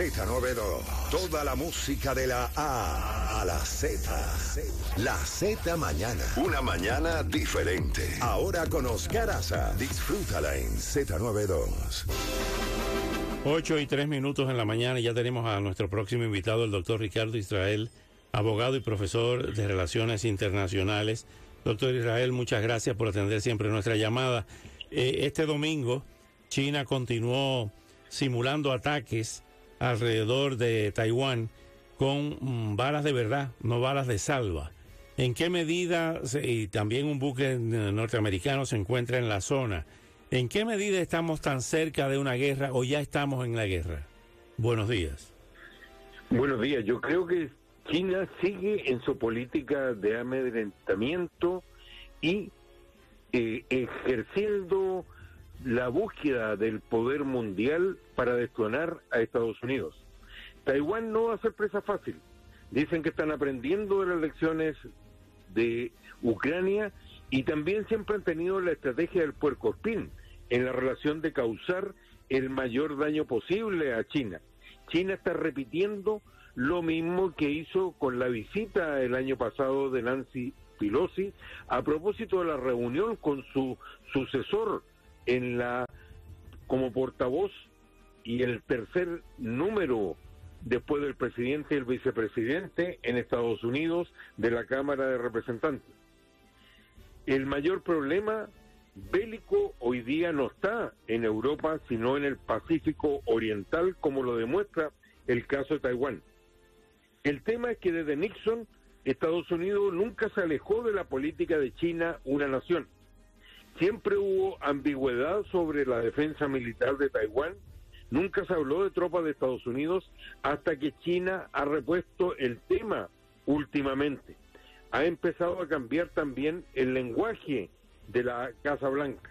Z92. Toda la música de la A a la Z. La Z mañana. Una mañana diferente. Ahora con Oscar Aza. Disfrútala en Z92. 8 y 3 minutos en la mañana y ya tenemos a nuestro próximo invitado, el doctor Ricardo Israel, abogado y profesor de Relaciones Internacionales. Doctor Israel, muchas gracias por atender siempre nuestra llamada. Eh, este domingo, China continuó simulando ataques alrededor de Taiwán con mm, balas de verdad, no balas de salva. ¿En qué medida, y también un buque norteamericano se encuentra en la zona, en qué medida estamos tan cerca de una guerra o ya estamos en la guerra? Buenos días. Buenos días, yo creo que China sigue en su política de amedrentamiento y eh, ejerciendo la búsqueda del poder mundial para destronar a Estados Unidos. Taiwán no va a ser presa fácil. Dicen que están aprendiendo de las lecciones de Ucrania y también siempre han tenido la estrategia del puerco espín en la relación de causar el mayor daño posible a China. China está repitiendo lo mismo que hizo con la visita el año pasado de Nancy Pelosi a propósito de la reunión con su sucesor en la como portavoz y el tercer número después del presidente y el vicepresidente en Estados Unidos de la Cámara de Representantes. El mayor problema bélico hoy día no está en Europa, sino en el Pacífico Oriental, como lo demuestra el caso de Taiwán. El tema es que desde Nixon, Estados Unidos nunca se alejó de la política de China una nación Siempre hubo ambigüedad sobre la defensa militar de Taiwán. Nunca se habló de tropas de Estados Unidos hasta que China ha repuesto el tema últimamente. Ha empezado a cambiar también el lenguaje de la Casa Blanca.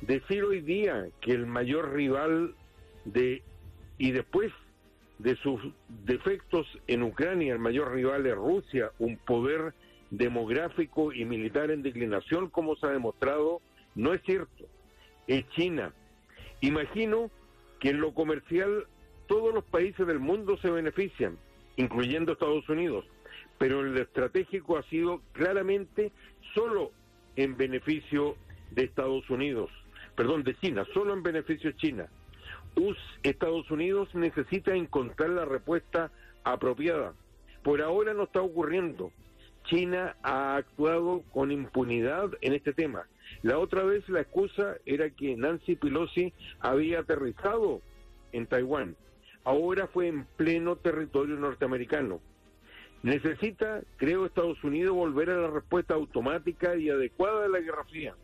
Decir hoy día que el mayor rival de y después de sus defectos en Ucrania, el mayor rival es Rusia, un poder demográfico y militar en declinación, como se ha demostrado, no es cierto. Es China. Imagino que en lo comercial todos los países del mundo se benefician, incluyendo Estados Unidos, pero el estratégico ha sido claramente solo en beneficio de Estados Unidos, perdón, de China, solo en beneficio de China. Estados Unidos necesita encontrar la respuesta apropiada. Por ahora no está ocurriendo. China ha actuado con impunidad en este tema. La otra vez la excusa era que Nancy Pelosi había aterrizado en Taiwán. Ahora fue en pleno territorio norteamericano. Necesita, creo, Estados Unidos volver a la respuesta automática y adecuada de la Guerra Fría.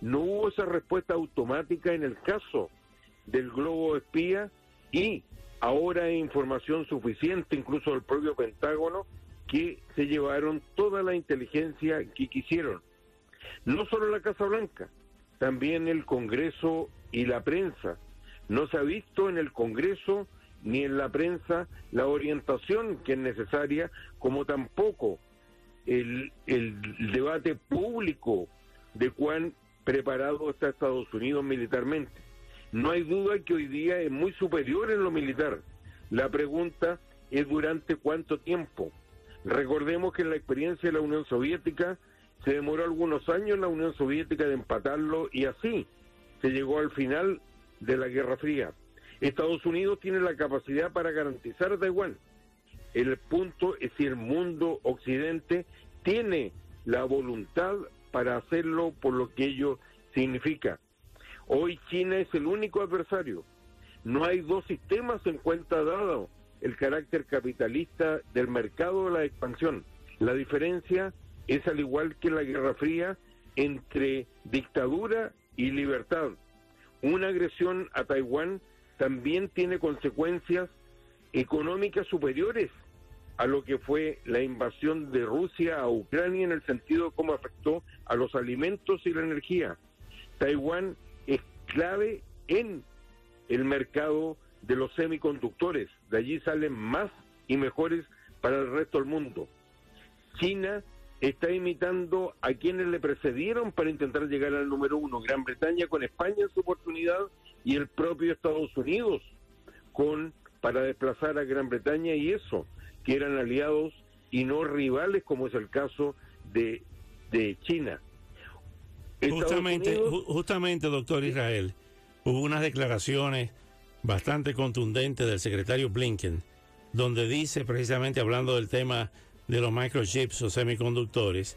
No hubo esa respuesta automática en el caso del globo espía y ahora hay información suficiente, incluso del propio Pentágono, que se llevaron toda la inteligencia que quisieron. No solo la Casa Blanca, también el Congreso y la prensa. No se ha visto en el Congreso ni en la prensa la orientación que es necesaria, como tampoco el, debate público de cuán preparado está Estados Unidos militarmente. No hay duda que hoy día es muy superior en lo militar. La pregunta es durante cuánto tiempo. Recordemos que en la experiencia de la Unión Soviética se demoró algunos años la Unión Soviética de empatarlo y así se llegó al final de la Guerra Fría. Estados Unidos tiene la capacidad para garantizar a Taiwán. El punto es si el mundo occidente tiene la voluntad para hacerlo por lo que ello significa. Hoy China es el único adversario. No hay dos sistemas en cuenta dado el carácter capitalista del mercado de la expansión. La diferencia es al igual que la Guerra Fría entre dictadura y libertad. Una agresión a Taiwán también tiene consecuencias económicas superiores a lo que fue la invasión de Rusia a Ucrania en el sentido de cómo afectó a los alimentos y la energía. Taiwán es clave en el mercado de los semiconductores. De allí salen más y mejores para el resto del mundo. China está imitando a quienes le precedieron para intentar llegar al número uno. Gran Bretaña con España en su oportunidad y el propio Estados Unidos con para desplazar a Gran Bretaña y eso, que eran aliados y no rivales como es el caso de, de China. Justamente, justamente, doctor Israel, hubo unas declaraciones bastante contundentes del secretario Blinken, donde dice precisamente hablando del tema de los microchips o semiconductores,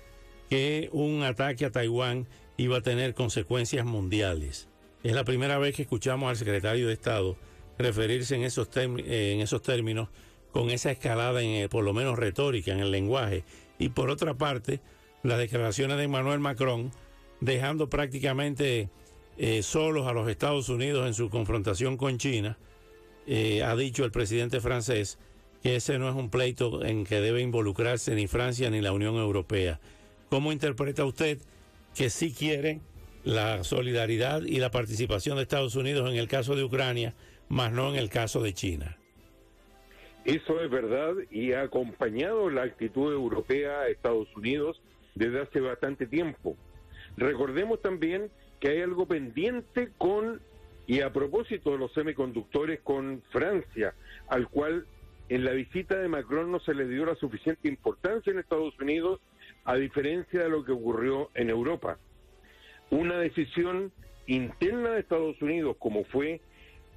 que un ataque a Taiwán iba a tener consecuencias mundiales. Es la primera vez que escuchamos al secretario de Estado referirse en esos, esos términos con esa escalada, en, por lo menos retórica, en el lenguaje. Y por otra parte, las declaraciones de Emmanuel Macron, dejando prácticamente eh, solos a los Estados Unidos en su confrontación con China, eh, ha dicho el presidente francés que ese no es un pleito en que debe involucrarse ni Francia ni la Unión Europea. ¿Cómo interpreta usted que sí quiere la solidaridad y la participación de Estados Unidos en el caso de Ucrania, más no en el caso de China? Eso es verdad y ha acompañado la actitud europea a Estados Unidos desde hace bastante tiempo. Recordemos también que hay algo pendiente con, y a propósito de los semiconductores con Francia, al cual en la visita de Macron no se le dio la suficiente importancia en Estados Unidos, a diferencia de lo que ocurrió en Europa. Una decisión interna de Estados Unidos, como fue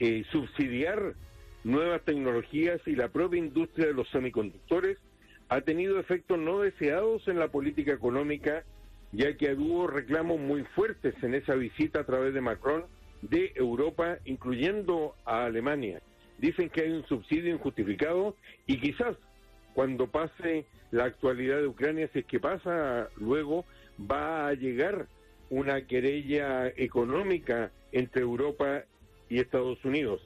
eh, subsidiar nuevas tecnologías y la propia industria de los semiconductores, ha tenido efectos no deseados en la política económica, ya que hubo reclamos muy fuertes en esa visita a través de Macron de Europa, incluyendo a Alemania dicen que hay un subsidio injustificado y quizás cuando pase la actualidad de Ucrania, si es que pasa luego, va a llegar una querella económica entre Europa y Estados Unidos.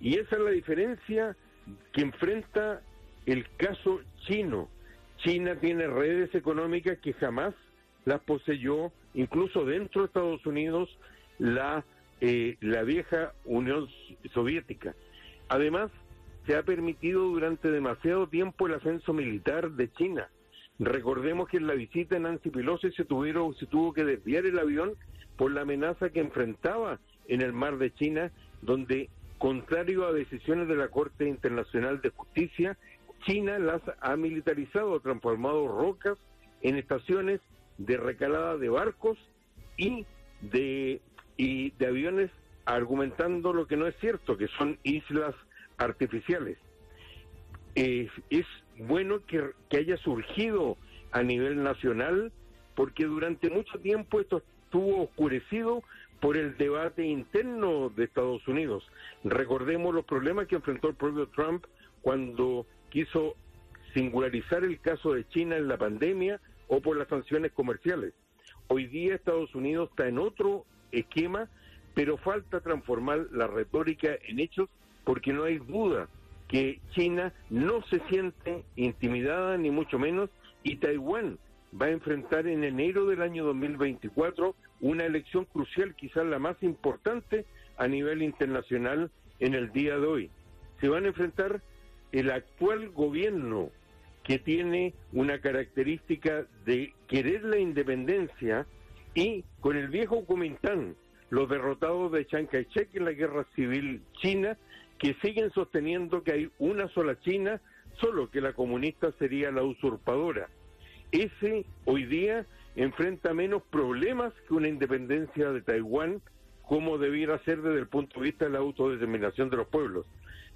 Y esa es la diferencia que enfrenta el caso chino. China tiene redes económicas que jamás las poseyó, incluso dentro de Estados Unidos, la, eh, la vieja Unión Soviética. Además, se ha permitido durante demasiado tiempo el ascenso militar de China. Recordemos que en la visita de Nancy Pelosi se, tuvieron, se tuvo que desviar el avión por la amenaza que enfrentaba en el mar de China, donde, contrario a decisiones de la Corte Internacional de Justicia, China las ha militarizado, transformado rocas en estaciones de recalada de barcos y de, y de aviones argumentando lo que no es cierto, que son islas artificiales. Es bueno que, que haya surgido a nivel nacional, porque durante mucho tiempo esto estuvo oscurecido por el debate interno de Estados Unidos. Recordemos los problemas que enfrentó el propio Trump cuando quiso singularizar el caso de China en la pandemia o por las sanciones comerciales. Hoy día Estados Unidos está en otro esquema pero falta transformar la retórica en hechos porque no hay duda que China no se siente intimidada ni mucho menos y Taiwán va a enfrentar en enero del año 2024 una elección crucial, quizás la más importante a nivel internacional en el día de hoy. Se van a enfrentar el actual gobierno que tiene una característica de querer la independencia y con el viejo Kuomintang, los derrotados de Chiang Kai-shek en la guerra civil china, que siguen sosteniendo que hay una sola China, solo que la comunista sería la usurpadora. Ese hoy día enfrenta menos problemas que una independencia de Taiwán, como debiera ser desde el punto de vista de la autodeterminación de los pueblos.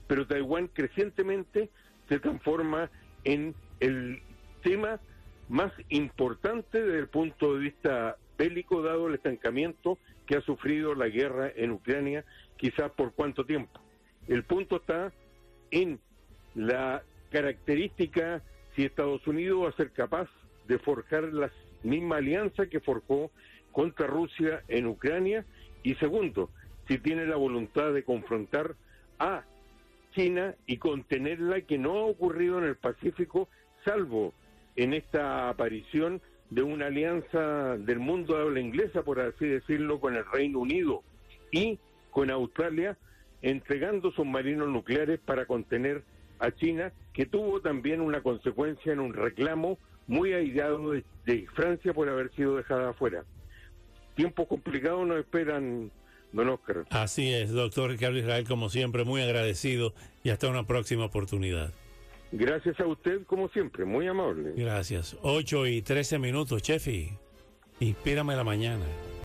Pero Taiwán crecientemente se transforma en el tema más importante desde el punto de vista bélico, dado el estancamiento que ha sufrido la guerra en Ucrania, quizás por cuánto tiempo. El punto está en la característica si Estados Unidos va a ser capaz de forjar la misma alianza que forjó contra Rusia en Ucrania y segundo, si tiene la voluntad de confrontar a China y contenerla que no ha ocurrido en el Pacífico, salvo en esta aparición de una alianza del mundo de habla inglesa, por así decirlo, con el Reino Unido y con Australia, entregando submarinos nucleares para contener a China, que tuvo también una consecuencia en un reclamo muy aislado de, de Francia por haber sido dejada afuera. Tiempos complicados nos esperan, don Oscar. Así es, doctor Ricardo Israel, como siempre, muy agradecido y hasta una próxima oportunidad. Gracias a usted, como siempre, muy amable. Gracias. 8 y 13 minutos, Chefi. Inspírame la mañana.